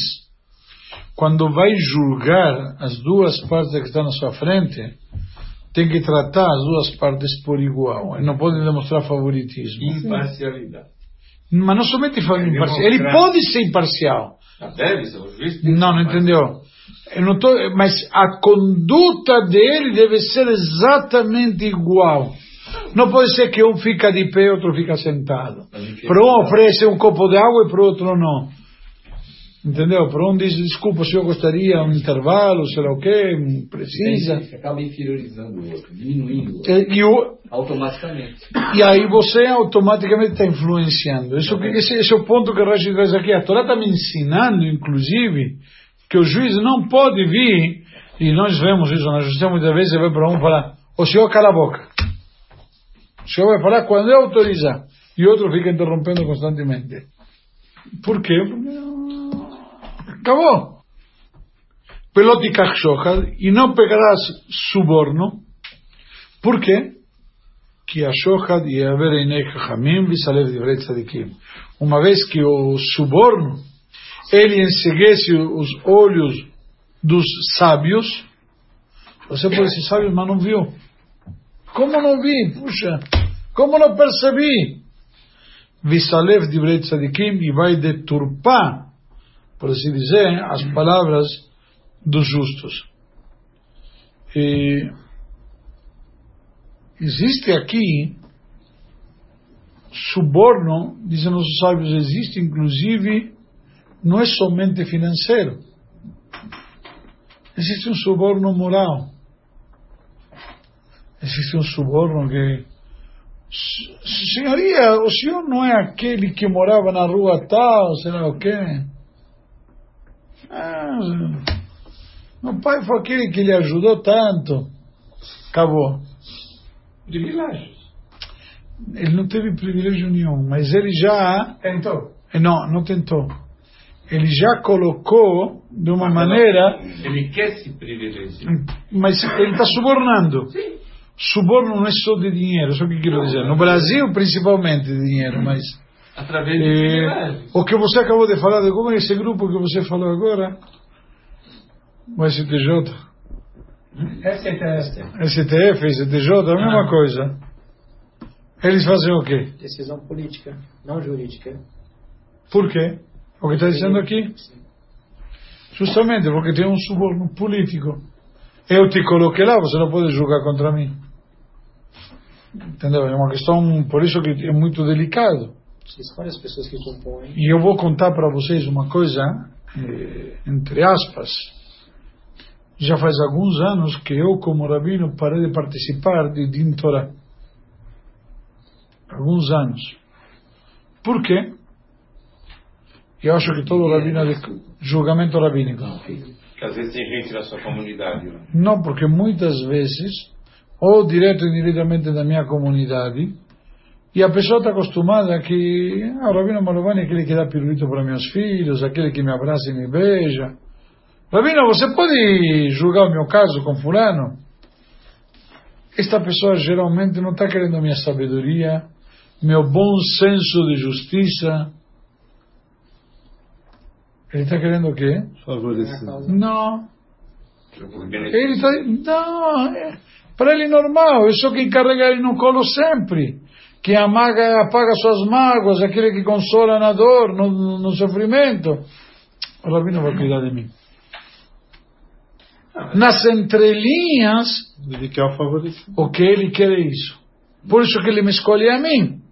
quando vai julgar as duas partes que estão na sua frente, tem que tratar as duas partes por igual, ele não pode demonstrar favoritismo. Imparcialidade. Mas não somente imparcial, ele pode ser imparcial. Ah, deve ser, o juiz Não, não entendeu. Não tô, mas a conduta dele deve ser exatamente igual. Não pode ser que um fica de pé e outro fica sentado. Para um oferece um copo de água e para o outro não. Entendeu? Para um diz, desculpa, se eu gostaria um intervalo, sei lá o quê, precisa. Você acaba inferiorizando o outro, diminuindo o outro. E, o, automaticamente. E aí você automaticamente está influenciando. Isso, esse, esse, é o ponto que a Rashi traz aqui. A Torá está me ensinando, inclusive, que o juiz não pode vir, e nós vemos isso na justiça muitas vezes, você vai para um falar, o senhor cala a boca. O senhor vai falar quando eu autorizar. E outro fica interrompendo constantemente. Por quê? Acabou. Pelotikach shochad, e não pegarás suborno. Por quê? Que a shochad e haver einei chachamim visalev divrei tzadikim. Uma vez que o suborno, ele enseguece os olhos dos sábios, você pode ser sábio, mas não viu. Como não vi? Puxa, como não percebi? Visalev divrei tzadikim e vai deturpar por assim dizer, as palavras dos justos. E existe aqui suborno, dizem os sábios, existe inclusive, não é somente financeiro. Existe um suborno moral. Existe um suborno que Senhoria, o senhor não é aquele que morava na rua tal, sei lá o quê? Ah, meu pai foi aquele que lhe ajudou tanto. Acabou. Privilégios. Ele não teve privilégio nenhum, mas ele já. Tentou. Eh, não, não tentou. Ele já colocou de uma maneira. Ele quer se privilegiar. Mas ele está subornando. Sim. Suborno não é só de dinheiro, só que quero dizer. No Brasil, principalmente de dinheiro, mas Através de é, O que você acabou de falar, de como é esse grupo que você falou agora? O STJ? STF. STF, STJ, a mesma ah. coisa. Eles fazem o quê? Decisão política, não jurídica. Por quê? O que está dizendo aqui? Sim. Justamente porque tem um suborno político. Eu te coloquei lá, você não pode julgar contra mim. Entendeu? É uma questão, por isso que é muito delicado. Várias pessoas que compõem. E eu vou contar para vocês uma coisa, eh, entre aspas. Já faz alguns anos que eu, como rabino, parei de participar de Din Torah. Alguns anos. Por quê? Eu acho que todo rabino é de julgamento rabínico. Que às vezes tem gente da sua comunidade. Né? Não, porque muitas vezes, ou direto ou indiretamente da minha comunidade, e a pessoa está acostumada que ah, o Rabino Malovani é aquele que dá pirulito para meus filhos, aquele que me abraça e me beija. Rabino, você pode julgar o meu caso com fulano? Esta pessoa geralmente não está querendo minha sabedoria, meu bom senso de justiça. Ele está querendo o quê? Favorecer. Não. Ele está. Não. É, para ele é normal. Eu sou quem carrega ele no colo sempre. Quem amaga, apaga suas mágoas, aquele que consola na dor, no, no sofrimento. O Rabino vai cuidar de mim. Nas entrelinhas, Ele quer o o que ele quer é isso. Por isso que ele me escolhe a mim.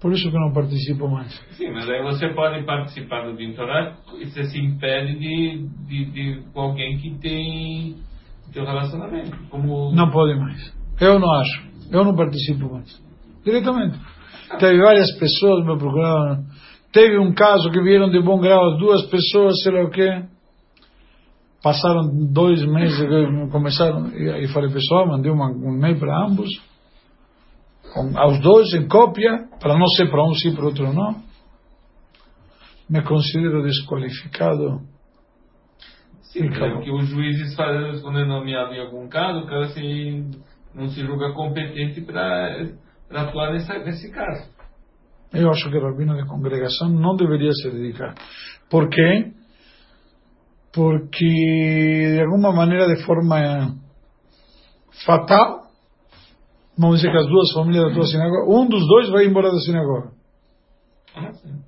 Por isso que eu não participo mais. Sim, mas aí você pode participar do Dintorá e você se impede de, de, de alguém que tem teu relacionamento. Como Não pode mais. Eu não acho. Eu não participo mais. Diretamente. Teve várias pessoas me procuraram. Teve um caso que vieram de bom grau duas pessoas, sei lá o quê. Passaram dois meses, que começaram, e e falei, pessoal, mandei uma, um e-mail para ambos, aos dois em cópia, para não ser para um sim, para outro não. Me considero desqualificado. Sim, é que os juízes fazem quando é nomeado em algum caso, o cara se, não se julga competente para atuar nessa, nesse caso. Eu acho que o rabino de congregação não deveria se dedicar. Por quê? Porque, de alguma maneira, de forma fatal, vamos dizer que as duas famílias da tua sinagoga, um dos dois vai embora da sinagoga. Ah, sim.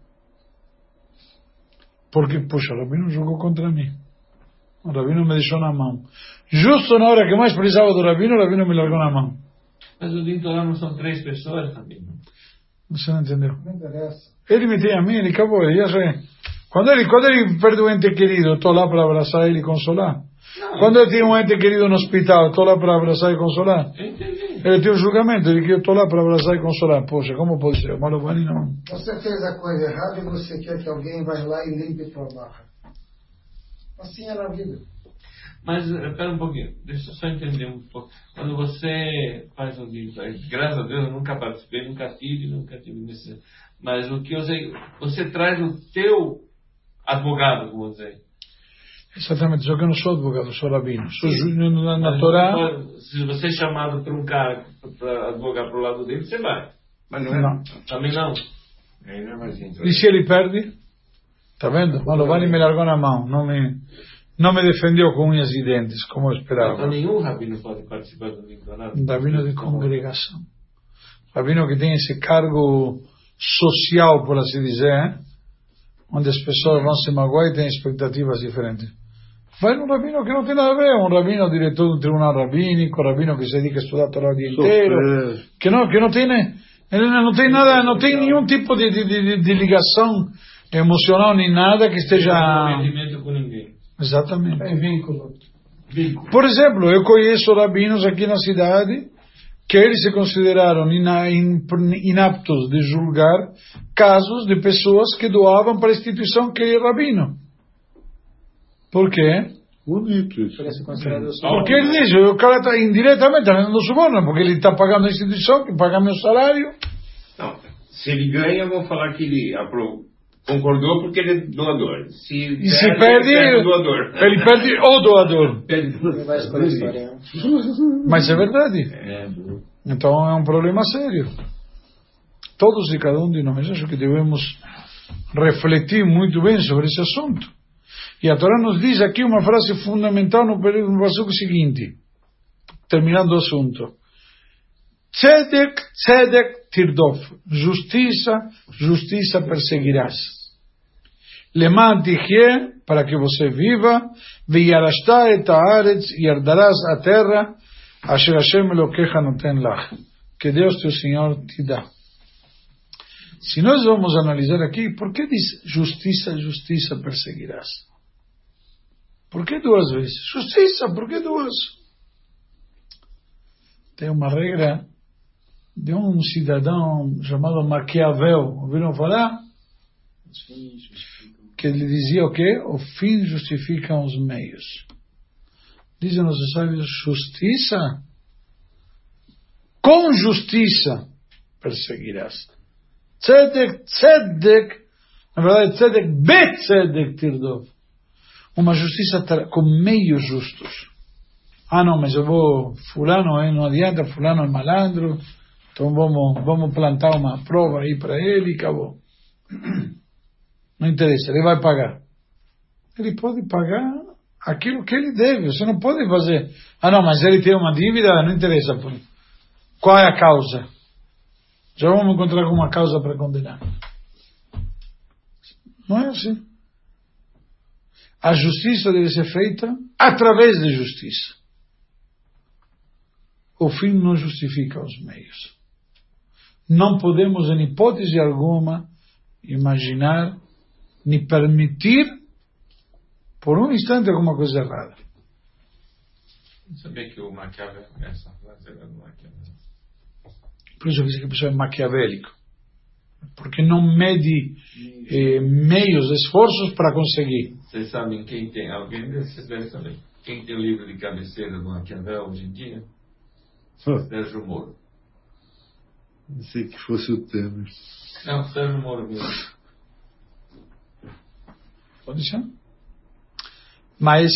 Porque, puxa, o rabino jogou contra mim. O rabino me deixou na mão. Justo na hora que mais precisava do rabino, o rabino me largou na mão. Mas o Dintorá não são três pessoas também. Você não entendeu? Não interessa. Ele me tem a mim, ele acabou, ele já sei. Quando ele, quando ele perde um ente querido, eu estou lá para abraçar ele e consolar. Quando eu tenho um ente querido no hospital, eu estou lá para abraçar e consolar. Entendi. Ele tem um julgamento, ele que eu estou lá para abraçar e consolar. Poxa, como pode ser? O Malovani não. Você fez a coisa errada e você quer que alguém vá lá e limpe tua barra. Assim é na vida. Mas, eh, pera um pouquinho, deixa eu só entender um pouco. Quando você faz o livro, graças a Deus eu nunca participei, nunca tive, nunca tive nesse. Mas o que eu sei, você traz o teu advogado, vamos dizer. Exatamente, só que eu não sou advogado, eu sou rabino. Sou ju- na, na Torá. Se você é chamado por um cara para advogar pro lado dele, você vai. Mas não é. Não. Também não. Aí não é. E se ele perde? Tá vendo? Malovani me largou na mão. Não me, não me defendeu com unhas e dentes, como eu Então esperava. nenhum rabino pode participar do Nicolau. Rabino de congregação. Rabino que tem esse cargo social, por assim dizer, onde as pessoas vão se magoar e têm expectativas diferentes. Vai num rabino que não tem nada a ver, um rabino diretor do tribunal rabínico, um rabino que se dedica a estudar a Torá o dia inteiro, Sofrer. que não, que não tem, né, ele não tem nada, não tem nenhum tipo de, de, de, de ligação emocional nem nada que Não esteja. tem comprometimento com ninguém. Exatamente. É vínculo. Vínculo. Por exemplo, eu conheço rabinos aqui na cidade que eles se consideraram ina- in- inaptos de julgar casos de pessoas que doavam para a instituição que ele é rabino. Por quê? Bonito isso. Porque ele diz, o cara está indiretamente está dando suborno, porque ele está pagando a instituição que paga meu salário. Não, se ele ganha, vão falar que ele apro- concordou porque ele é doador. Se E se perde, ele perde o doador. ele perde o doador. Perde? Mas é verdade. É, Então é um problema sério. Todos e cada um de nós acho que devemos refletir muito bem sobre esse assunto. E a Torá nos diz aqui uma frase fundamental no, no versículo seguinte, terminando o assunto. Tzedek, tzedek, tirdof. Justiça, justiça perseguirás. Lemã para que você viva, veyarashta et haaretz, yardarás a terra, asher Hashem eloqueja noten lach. Que Deus teu Senhor te dá. Se nós vamos analisar aqui, por que diz justiça, justiça perseguirás? Por que duas vezes? Justiça, por que duas? Tem uma regra de um cidadão chamado Maquiavel. Ouviram falar? Que ele dizia o quê? O fim justifica os meios. Dizem os sábios, justiça, com justiça perseguirás. Tzedek, tzedek, na verdade, tzedek, betzedek tirdov. Uma justiça com meios justos. Ah, não, mas eu vou. Fulano, hein, não adianta, Fulano é malandro, então vamos, vamos plantar uma prova aí para ele e acabou. Não interessa, ele vai pagar. Ele pode pagar aquilo que ele deve. Você não pode fazer. Ah, não, mas ele tem uma dívida, não interessa. Qual é a causa? Já vamos encontrar alguma causa para condenar. Não é assim. A justiça deve ser feita através de justiça. O fim não justifica os meios. Não podemos, em hipótese alguma, imaginar nem permitir por um instante alguma coisa errada. Não sabia que o Maquiavel começa a fazer do Maquiavel. Por isso eu disse que a pessoa é maquiavélico. Porque não mede eh, meios, esforços para conseguir. Vocês sabem quem tem, alguém desses devem saber, quem tem o livro de cabeceira do Maquiavel hoje em dia? Sérgio Moro. Pensei que fosse o Temer. Não, Sérgio Moro mesmo. Pode ser. Mas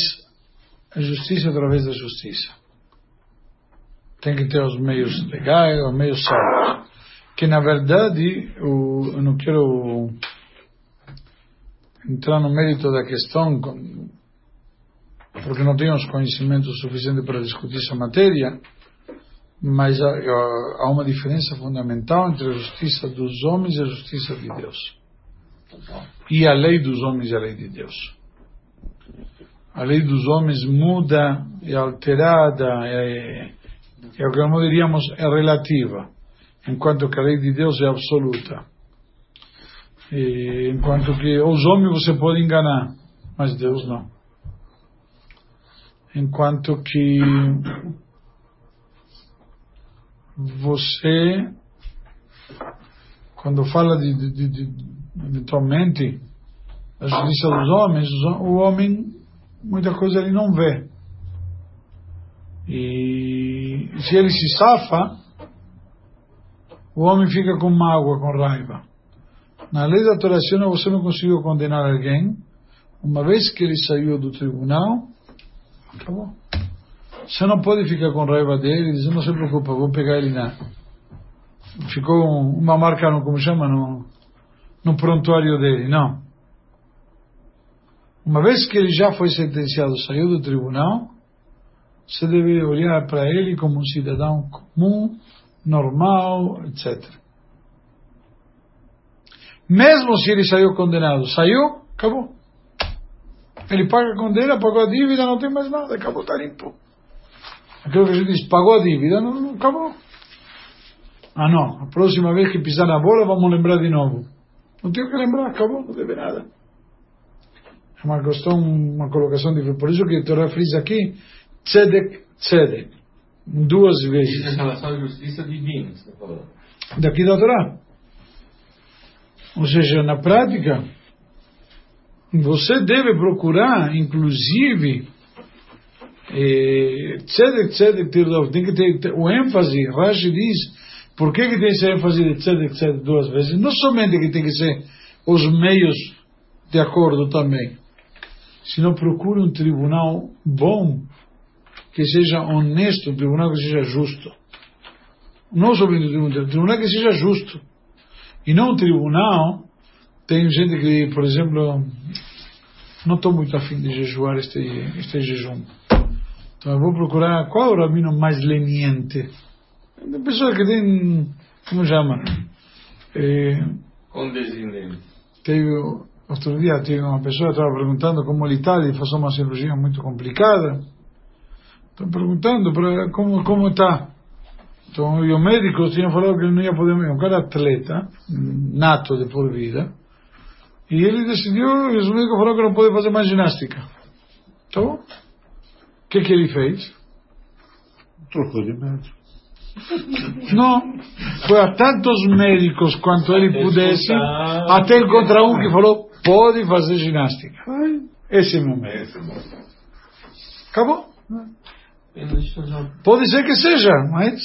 a justiça através da justiça. Tem que ter os meios legais, os meios certos. Que na verdade, eu não quero entrar no mérito da questão, porque não tenho os conhecimentos suficientes para discutir essa matéria, mas há uma diferença fundamental entre a justiça dos homens e a justiça de Deus. E a lei dos homens e a lei de Deus. A lei dos homens muda, é alterada, é, é o que nós diríamos é relativa, enquanto que a lei de Deus é absoluta. E, enquanto que os homens você pode enganar, mas Deus não. Enquanto que você, quando fala de, de, de, a justiça dos homens, o homem, muita coisa ele não vê. E se ele se safa, o homem fica com mágoa, com raiva. Na lei da adoração você não conseguiu condenar alguém, uma vez que ele saiu do tribunal, acabou. Você não pode ficar com raiva dele e dizer, não se preocupa, vou pegar ele na. Ficou uma marca, no, como chama, no, no prontuário dele. Não. Uma vez que ele já foi sentenciado, saiu do tribunal, você deve olhar para ele como um cidadão comum, normal, etc. Mesmo se ele saiu condenado, saiu, acabou. Ele paga a condena, pagou a dívida, não tem mais nada, acabou, está limpo. Aquilo que a gente diz, pagou a dívida, não, não acabou. Ah não, a próxima vez que pisar na bola vamos lembrar de novo. Não tenho que lembrar, acabou, não deve nada. É uma questão, uma colocação diferente. Por isso que a Torá frisa aqui, tzedek, tzedek. Duas vezes. Isso em relação à justiça divina, você está falando. Daqui da Torá. Ou seja, na prática, você deve procurar, inclusive, tzedek, tzedek, tirdov, tem que ter o ênfase, Rashi diz, por que, que tem esse ênfase de tzedek, tzedek duas vezes? Não somente que tem que ser os meios de acordo também, sino procure um tribunal bom, que seja honesto, um tribunal que seja justo. Não somente um tribunal, um tribunal que seja justo. E não um tribunal, tem gente que, por exemplo, não estou muito afim de jejuar este, este jejum. Então eu vou procurar qual é o rabino mais leniente. Tem pessoa que tem, como chama? É, Condescendente. teve, outro dia teve uma pessoa que estava perguntando como ele está, ele faz uma cirurgia muito complicada. Estou perguntando para como como está. Então, e o médico tinha falado que ele não ia poder, um cara atleta, nato de por vida, e ele decidiu, e os médicos falaram que não pode fazer mais ginástica. Então, o que que ele fez? Trocou de médico. Não, foi a tantos médicos quanto ele pudesse, até encontrar um que falou, pode fazer ginástica. Esse é meu médico. Acabou. Pode ser que seja, mas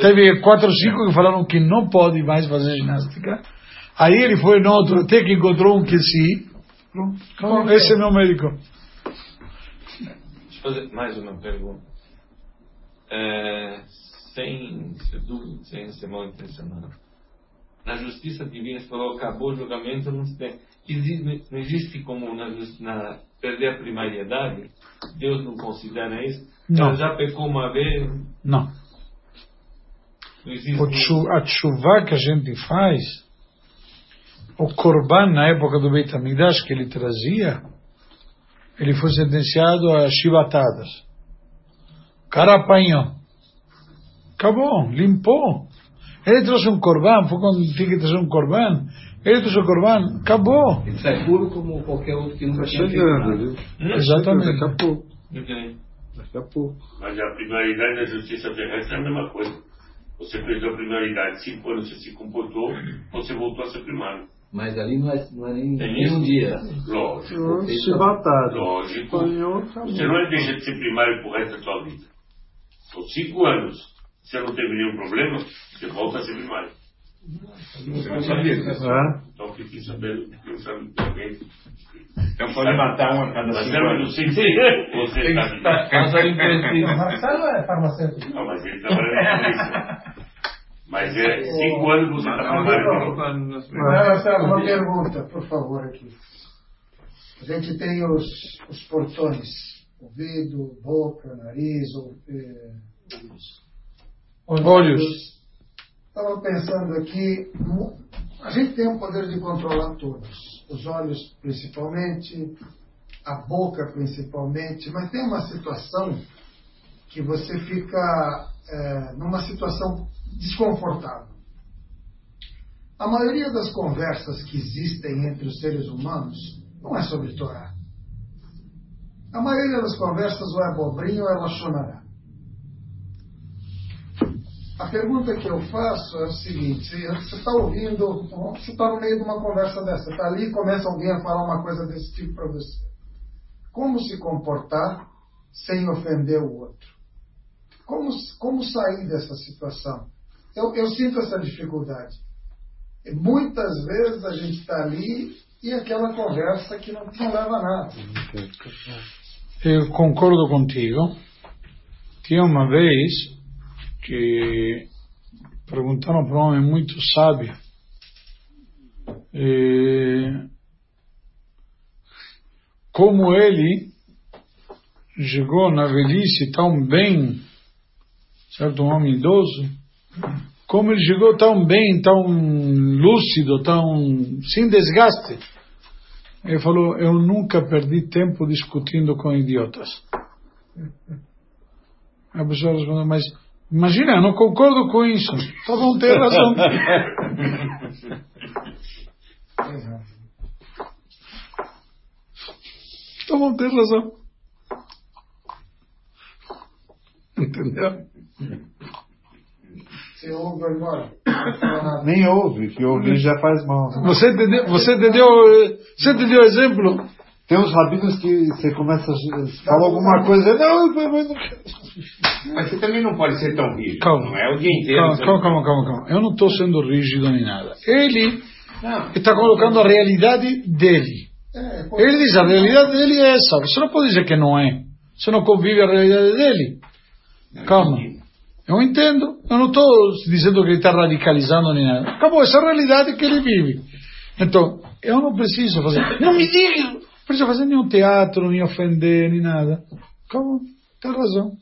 teve quatro ou cinco que falaram que não pode mais fazer ginástica. Aí ele foi no outro, até que encontrou um que sim. Pronto. Esse é meu médico. Deixa eu fazer mais uma pergunta. É, sem ser dúvida, sem ser mal intencionado. Na justiça divina, você falou, acabou o julgamento, não, se tem, existe, não existe como na, na, perder a primariedade? Deus não considera isso? Não. Ela já pecou uma vez, Não. não. O tchu- a chuva que a gente faz, o Corban na época do Beit HaMikdash que ele trazia, ele foi sentenciado a chibatadas. O cara apanhou. Acabou, limpou. Ele trouxe um Corban, foi quando tinha que trazer um Corban. Ele trouxe o Corban, acabou. Ele sai puro como qualquer outro que nunca Está tinha feito chegando, nada. viu? Hum? Exatamente. Daqui a pouco. Ok. Daqui a pouco. Mas a prioridade da justiça terrestre é a mesma coisa. Você perdeu a prioridade, cinco anos você se comportou, você voltou a ser primário. Mas ali não é, não é nem, nem um dia. Lógico. Chibatado. Lógico. Você não deixa de ser primário pro resto da sua vida. São cinco anos. Se você não teve nenhum problema, você volta a ser primário. Você não sabia disso. É? Então fiquei sabendo, sabendo de alguém. Então pode matar um a cada Mas cinco eu não anos. sei se você Tem está que estar impreciso. Marcelo é farmacêutico. Não, mas ele trabalha com isso. Mas é cinco anos você está primário. Marcelo, uma pergunta, por favor, aqui. A gente tem os, os portões, ouvido, boca, nariz, ou, eh, Olhos. Estava pensando aqui, a gente tem o poder de controlar todos, os olhos principalmente, a boca principalmente, mas tem uma situação que você fica eh, numa situação desconfortável. A maioria das conversas que existem entre os seres humanos não é sobre Torá. A maioria das conversas ou é abobrinha ou é lachonará. A pergunta que eu faço é o seguinte: você está ouvindo, você está no meio de uma conversa dessa, está ali e começa alguém a falar uma coisa desse tipo para você. Como se comportar sem ofender o outro? Como, como sair dessa situação? Eu, eu sinto essa dificuldade. Muitas vezes a gente está ali e aquela conversa que não, não leva a nada. Eu concordo contigo. Tinha uma vez que perguntaram para um homem muito sábio eh, como ele chegou na velhice tão bem, certo? Um homem idoso, como ele chegou tão bem, tão lúcido, tão sem desgaste. Ele falou: Eu nunca perdi tempo discutindo com idiotas. A pessoa respondeu: Mas imagina, eu não concordo com isso. Tá bom, tem razão. Tá bom, tem razão. Entendeu? Você ouve nada. Nem ouve, que ouvir já faz mal. Você entendeu, você entendeu, eh, você entendeu o exemplo? Tem uns rabinos que você começa a falar alguma coisa, não, mas não Mas você também não pode ser tão rígido. Calma. Não é o dia inteiro. Calma, calma, calma, calma, calma. Eu não estou sendo rígido nem nada. Ele está colocando a realidade dele. É, Ele diz, a realidade dele é essa. Você não pode dizer que não é. Você não convive a realidade dele. Calma. Eu entendo. Eu não estou dizendo que ele está radicalizando nem nada. Acabou, essa é a realidade que ele vive. Então, eu não preciso fazer. Não me diga! Não preciso fazer nenhum teatro, nem ofender, nem nada. Acabou. Tem razão.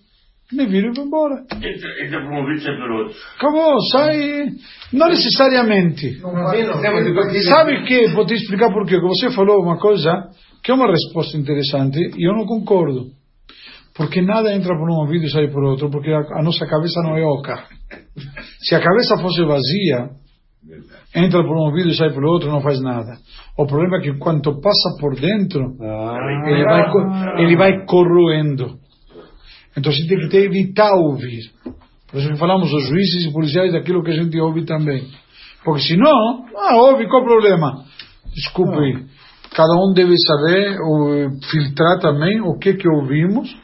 Me viro e vou embora. Entra, entra por um ouvido e sai pelo outro. Acabou, sai. Não necessariamente. não Nós temos que- Sabe que, vou te explicar por quê. Que você falou uma coisa que é uma resposta interessante e eu não concordo. Porque nada entra por um ouvido e sai por outro, porque a, a nossa cabeça não é oca. Se a cabeça fosse vazia, entra por um ouvido e sai pelo outro, não faz nada. O problema é que quanto passa por dentro, Ah, ele vai, ele vai corroendo. Então você tem que ter, evitar ouvir. Por isso que falamos os juízes e policiais daquilo que a gente ouve também. Porque senão, ah, ouve, qual o problema? Desculpe, cada um deve saber, ou, filtrar também o que que ouvimos,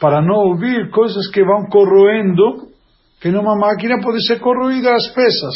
para não ouvir coisas que vão corroendo, que numa máquina pode ser corroída as peças.